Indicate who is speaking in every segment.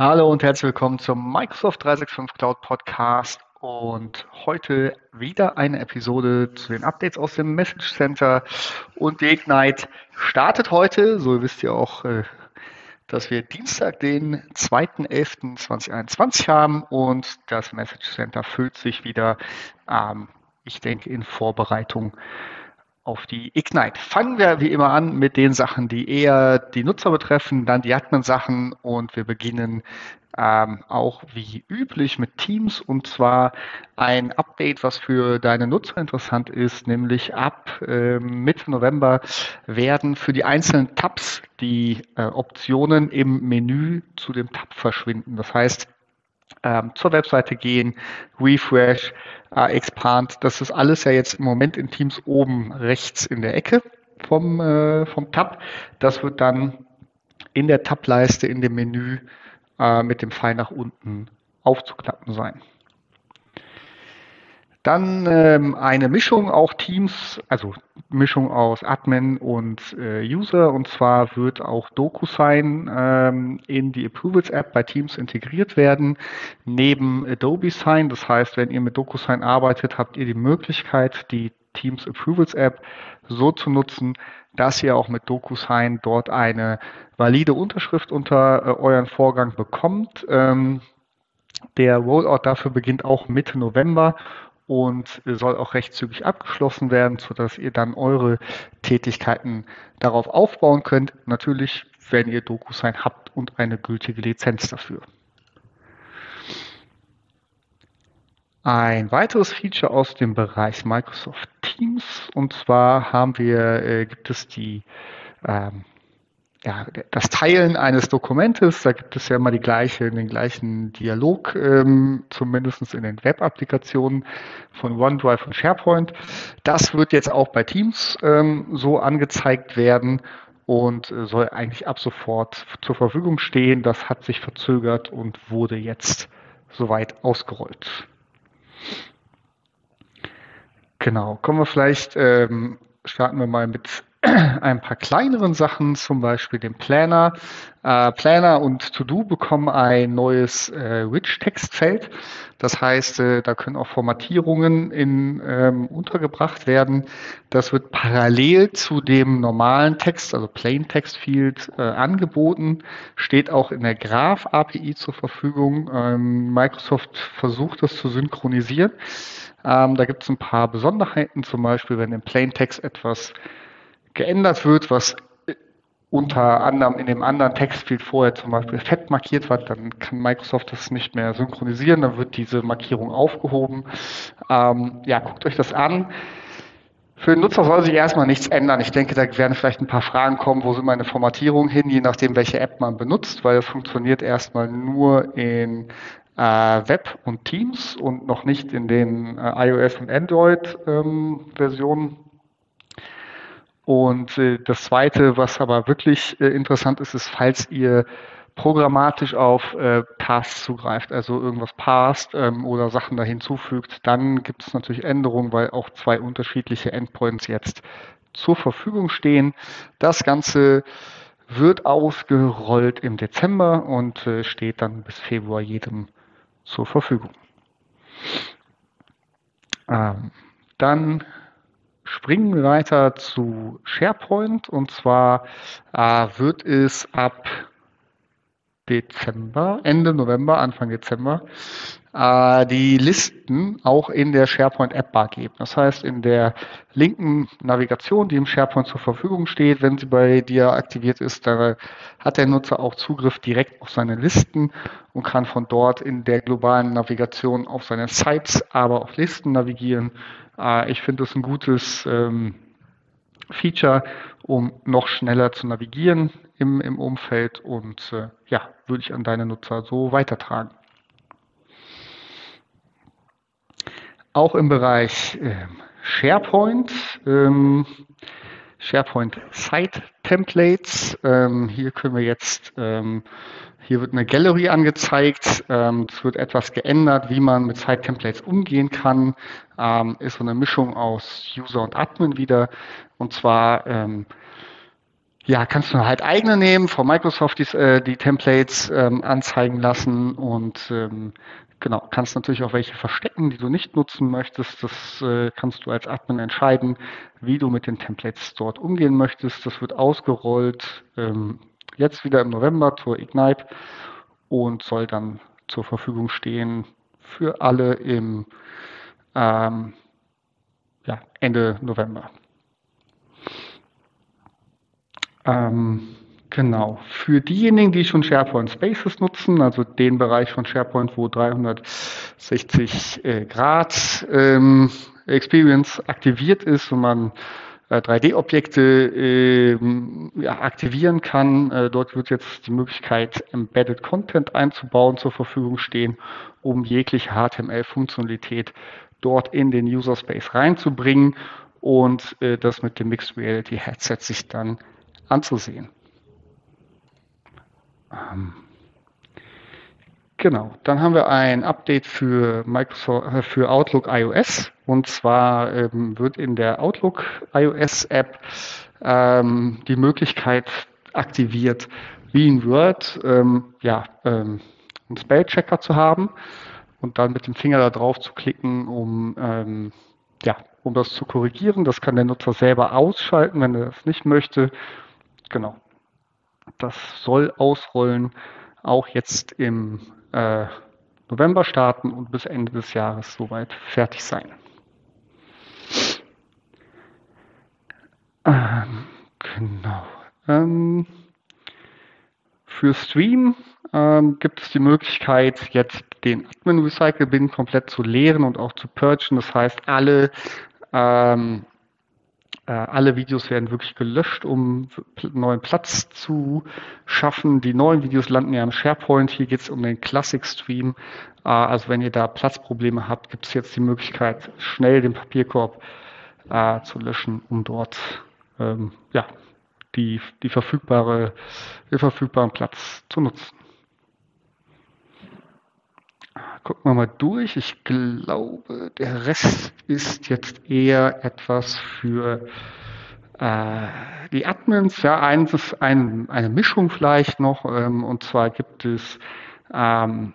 Speaker 1: Hallo und herzlich willkommen zum Microsoft 365 Cloud Podcast und heute wieder eine Episode zu den Updates aus dem Message Center. Und die Ignite startet heute, so wisst ihr auch, äh, dass wir Dienstag, den 2.11.2021 haben und das Message Center füllt sich wieder, ähm, ich denke, in Vorbereitung auf die Ignite. Fangen wir wie immer an mit den Sachen, die eher die Nutzer betreffen, dann die Admin-Sachen und wir beginnen ähm, auch wie üblich mit Teams und zwar ein Update, was für deine Nutzer interessant ist, nämlich ab äh, Mitte November werden für die einzelnen Tabs die äh, Optionen im Menü zu dem Tab verschwinden. Das heißt, ähm, zur Webseite gehen, Refresh, äh, Expand. Das ist alles ja jetzt im Moment in Teams oben rechts in der Ecke vom, äh, vom Tab. Das wird dann in der Tab-Leiste in dem Menü äh, mit dem Pfeil nach unten aufzuklappen sein. Dann ähm, eine Mischung auch Teams, also Mischung aus Admin und äh, User. Und zwar wird auch DocuSign ähm, in die Approvals App bei Teams integriert werden, neben Adobe Sign. Das heißt, wenn ihr mit DocuSign arbeitet, habt ihr die Möglichkeit, die Teams Approvals App so zu nutzen, dass ihr auch mit DocuSign dort eine valide Unterschrift unter äh, euren Vorgang bekommt. Ähm, der Rollout dafür beginnt auch Mitte November und soll auch recht zügig abgeschlossen werden, sodass ihr dann eure Tätigkeiten darauf aufbauen könnt. Natürlich, wenn ihr DocuSign habt und eine gültige Lizenz dafür. Ein weiteres Feature aus dem Bereich Microsoft Teams und zwar haben wir, äh, gibt es die ähm, ja, das Teilen eines Dokumentes, da gibt es ja immer die gleiche, den gleichen Dialog, ähm, zumindest in den Web-Applikationen von OneDrive und SharePoint. Das wird jetzt auch bei Teams ähm, so angezeigt werden und äh, soll eigentlich ab sofort zur Verfügung stehen. Das hat sich verzögert und wurde jetzt soweit ausgerollt. Genau, kommen wir vielleicht, ähm, starten wir mal mit ein paar kleineren Sachen, zum Beispiel den Planner. Äh, Planner und To-Do bekommen ein neues äh, Rich-Textfeld. Das heißt, äh, da können auch Formatierungen in, ähm, untergebracht werden. Das wird parallel zu dem normalen Text, also Plain Text Field, äh, angeboten. Steht auch in der Graph API zur Verfügung. Ähm, Microsoft versucht das zu synchronisieren. Ähm, da gibt es ein paar Besonderheiten, zum Beispiel, wenn im Plain Text etwas geändert wird, was unter anderem in dem anderen Textfield vorher zum Beispiel fett markiert war, dann kann Microsoft das nicht mehr synchronisieren, dann wird diese Markierung aufgehoben. Ähm, ja, guckt euch das an. Für den Nutzer soll sich erstmal nichts ändern. Ich denke, da werden vielleicht ein paar Fragen kommen, wo sind meine Formatierungen hin, je nachdem, welche App man benutzt, weil es funktioniert erstmal nur in äh, Web und Teams und noch nicht in den äh, iOS und Android-Versionen. Ähm, und äh, das Zweite, was aber wirklich äh, interessant ist, ist, falls ihr programmatisch auf äh, Tasks zugreift, also irgendwas passt ähm, oder Sachen da hinzufügt, dann gibt es natürlich Änderungen, weil auch zwei unterschiedliche Endpoints jetzt zur Verfügung stehen. Das Ganze wird ausgerollt im Dezember und äh, steht dann bis Februar jedem zur Verfügung. Ähm, dann springen wir weiter zu SharePoint. Und zwar äh, wird es ab Dezember, Ende November, Anfang Dezember, äh, die Listen auch in der SharePoint App Bar geben. Das heißt, in der linken Navigation, die im SharePoint zur Verfügung steht, wenn sie bei dir aktiviert ist, da hat der Nutzer auch Zugriff direkt auf seine Listen und kann von dort in der globalen Navigation auf seine Sites, aber auf Listen navigieren äh, ich finde das ein gutes ähm, Feature, um noch schneller zu navigieren im, im Umfeld und äh, ja, würde ich an deine Nutzer so weitertragen. Auch im Bereich äh, SharePoint, ähm, SharePoint Site Templates. Ähm, hier können wir jetzt ähm, hier wird eine Gallery angezeigt. Ähm, es wird etwas geändert, wie man mit Site-Templates umgehen kann. Ähm, ist so eine Mischung aus User und Admin wieder. Und zwar, ähm, ja, kannst du halt eigene nehmen, von Microsoft die, äh, die Templates ähm, anzeigen lassen und ähm, genau, kannst natürlich auch welche verstecken, die du nicht nutzen möchtest. Das äh, kannst du als Admin entscheiden, wie du mit den Templates dort umgehen möchtest. Das wird ausgerollt ähm, jetzt wieder im November zur Ignite und soll dann zur Verfügung stehen für alle im ähm, ja, Ende November. Ähm, genau. Für diejenigen, die schon SharePoint Spaces nutzen, also den Bereich von SharePoint, wo 360 äh, Grad ähm, Experience aktiviert ist und man 3D-Objekte äh, ja, aktivieren kann. Äh, dort wird jetzt die Möglichkeit, Embedded Content einzubauen, zur Verfügung stehen, um jegliche HTML-Funktionalität dort in den User Space reinzubringen und äh, das mit dem Mixed Reality Headset sich dann anzusehen. Ähm, genau, dann haben wir ein Update für, Microsoft, äh, für Outlook iOS. Und zwar ähm, wird in der Outlook iOS App ähm, die Möglichkeit aktiviert, wie in Word, ähm, ja, ähm, einen Spellchecker zu haben und dann mit dem Finger da drauf zu klicken, um ähm, ja, um das zu korrigieren. Das kann der Nutzer selber ausschalten, wenn er das nicht möchte. Genau. Das soll ausrollen, auch jetzt im äh, November starten und bis Ende des Jahres soweit fertig sein. Ähm, genau. Ähm, für Stream ähm, gibt es die Möglichkeit, jetzt den Admin Recycle Bin komplett zu leeren und auch zu purgen. Das heißt, alle ähm, äh, alle Videos werden wirklich gelöscht, um neuen Platz zu schaffen. Die neuen Videos landen ja im SharePoint. Hier geht es um den Classic Stream. Äh, also wenn ihr da Platzprobleme habt, gibt es jetzt die Möglichkeit, schnell den Papierkorb äh, zu löschen, um dort ähm, ja, die, die verfügbare, den verfügbaren Platz zu nutzen. Gucken wir mal durch. Ich glaube, der Rest ist jetzt eher etwas für äh, die Admins. Ja, eins ist ein, eine Mischung vielleicht noch. Ähm, und zwar gibt es ähm,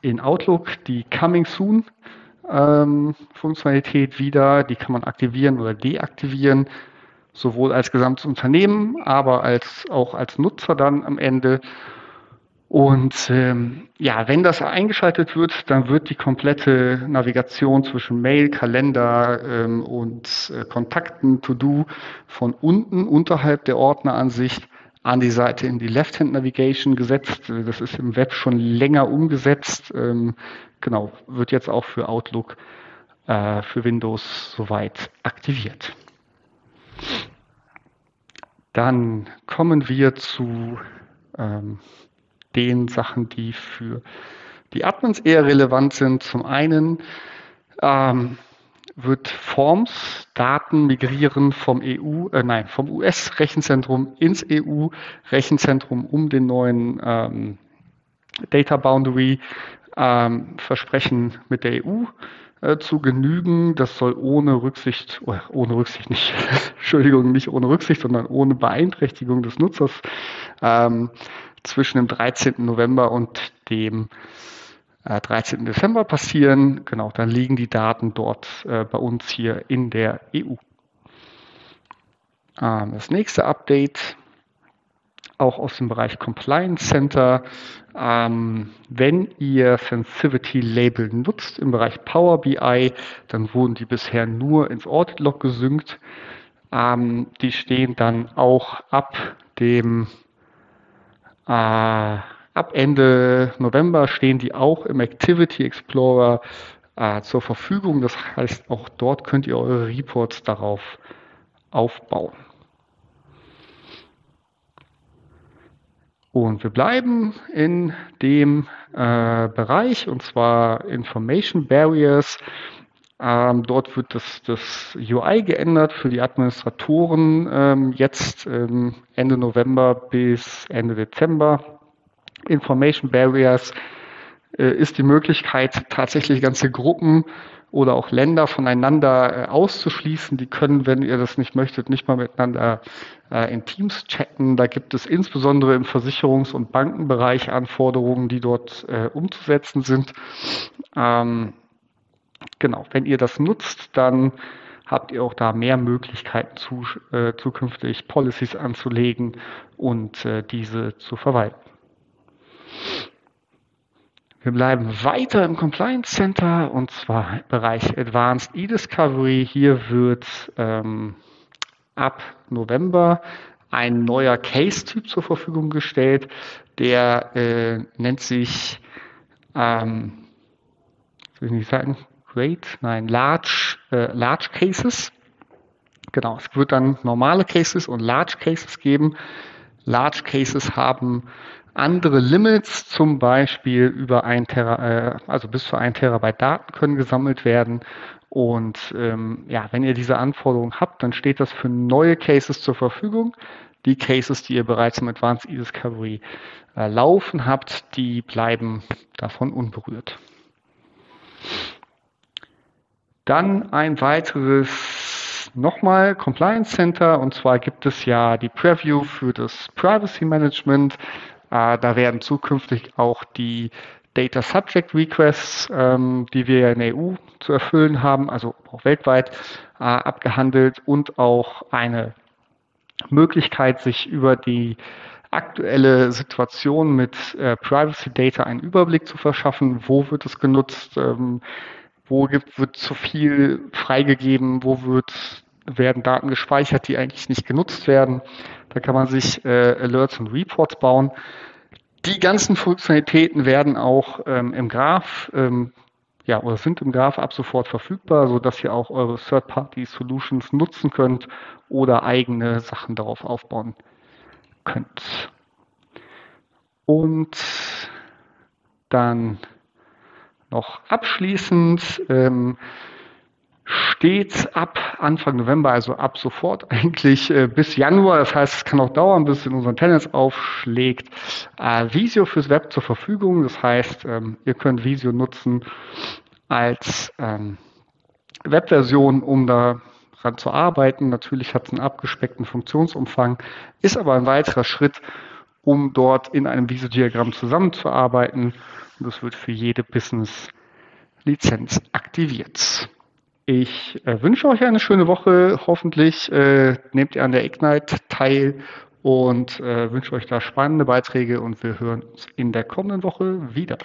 Speaker 1: in Outlook die Coming Soon ähm, Funktionalität wieder. Die kann man aktivieren oder deaktivieren, sowohl als gesamtes Unternehmen, aber als auch als Nutzer dann am Ende. Und ähm, ja, wenn das eingeschaltet wird, dann wird die komplette Navigation zwischen Mail, Kalender ähm, und äh, Kontakten, To-Do von unten unterhalb der Ordneransicht an die Seite in die Left-Hand Navigation gesetzt. Das ist im Web schon länger umgesetzt. Ähm, genau, wird jetzt auch für Outlook, äh, für Windows soweit aktiviert. Dann kommen wir zu ähm, den Sachen, die für die Admins eher relevant sind. Zum einen ähm, wird Forms Daten migrieren vom EU, äh, nein, vom US-Rechenzentrum ins EU-Rechenzentrum, um den neuen ähm, Data Boundary ähm, Versprechen mit der EU äh, zu genügen. Das soll ohne Rücksicht, oh, ohne Rücksicht nicht, Entschuldigung, nicht ohne Rücksicht, sondern ohne Beeinträchtigung des Nutzers ähm, zwischen dem 13. November und dem äh, 13. Dezember passieren. Genau, dann liegen die Daten dort äh, bei uns hier in der EU. Ähm, das nächste Update, auch aus dem Bereich Compliance Center. Ähm, wenn ihr Sensitivity Label nutzt im Bereich Power BI, dann wurden die bisher nur ins Audit Log gesynkt. Ähm, die stehen dann auch ab dem äh, ab Ende November stehen die auch im Activity Explorer äh, zur Verfügung. Das heißt, auch dort könnt ihr eure Reports darauf aufbauen. Und wir bleiben in dem äh, Bereich, und zwar Information Barriers. Ähm, dort wird das, das UI geändert für die Administratoren ähm, jetzt ähm, Ende November bis Ende Dezember. Information Barriers äh, ist die Möglichkeit, tatsächlich ganze Gruppen oder auch Länder voneinander äh, auszuschließen. Die können, wenn ihr das nicht möchtet, nicht mal miteinander äh, in Teams chatten. Da gibt es insbesondere im Versicherungs- und Bankenbereich Anforderungen, die dort äh, umzusetzen sind. Ähm, genau, wenn ihr das nutzt, dann habt ihr auch da mehr Möglichkeiten zu, äh, zukünftig Policies anzulegen und äh, diese zu verwalten. Wir bleiben weiter im Compliance Center und zwar im Bereich Advanced E-Discovery. Hier wird ähm, ab November ein neuer Case-Typ zur Verfügung gestellt, der äh, nennt sich, ähm, soll ich nicht sagen, Great, nein, Large, äh, Large Cases. Genau, es wird dann normale Cases und Large Cases geben. Large Cases haben andere Limits, zum Beispiel über ein Tera, äh, also bis zu ein Terabyte Daten können gesammelt werden. Und ähm, ja, wenn ihr diese Anforderung habt, dann steht das für neue Cases zur Verfügung. Die Cases, die ihr bereits im Advanced E-Discovery äh, laufen habt, die bleiben davon unberührt. Dann ein weiteres nochmal Compliance Center und zwar gibt es ja die Preview für das Privacy Management. Äh, da werden zukünftig auch die Data Subject Requests, ähm, die wir in der EU zu erfüllen haben, also auch weltweit äh, abgehandelt und auch eine Möglichkeit, sich über die aktuelle Situation mit äh, Privacy Data einen Überblick zu verschaffen. Wo wird es genutzt? Ähm, wo gibt, wird zu viel freigegeben? Wo wird, werden Daten gespeichert, die eigentlich nicht genutzt werden? Da kann man sich äh, Alerts und Reports bauen. Die ganzen Funktionalitäten werden auch ähm, im Graph, ähm, ja, oder sind im Graph ab sofort verfügbar, so dass ihr auch eure Third-Party-Solutions nutzen könnt oder eigene Sachen darauf aufbauen könnt. Und dann noch abschließend ähm, steht ab Anfang November, also ab sofort eigentlich äh, bis Januar, das heißt, es kann auch dauern, bis es in unseren Tennis aufschlägt, äh, Visio fürs Web zur Verfügung. Das heißt, ähm, ihr könnt Visio nutzen als ähm, Webversion, um daran zu arbeiten. Natürlich hat es einen abgespeckten Funktionsumfang, ist aber ein weiterer Schritt, um dort in einem Visio-Diagramm zusammenzuarbeiten. Das wird für jede Business-Lizenz aktiviert. Ich äh, wünsche euch eine schöne Woche. Hoffentlich äh, nehmt ihr an der Ignite teil und äh, wünsche euch da spannende Beiträge und wir hören uns in der kommenden Woche wieder.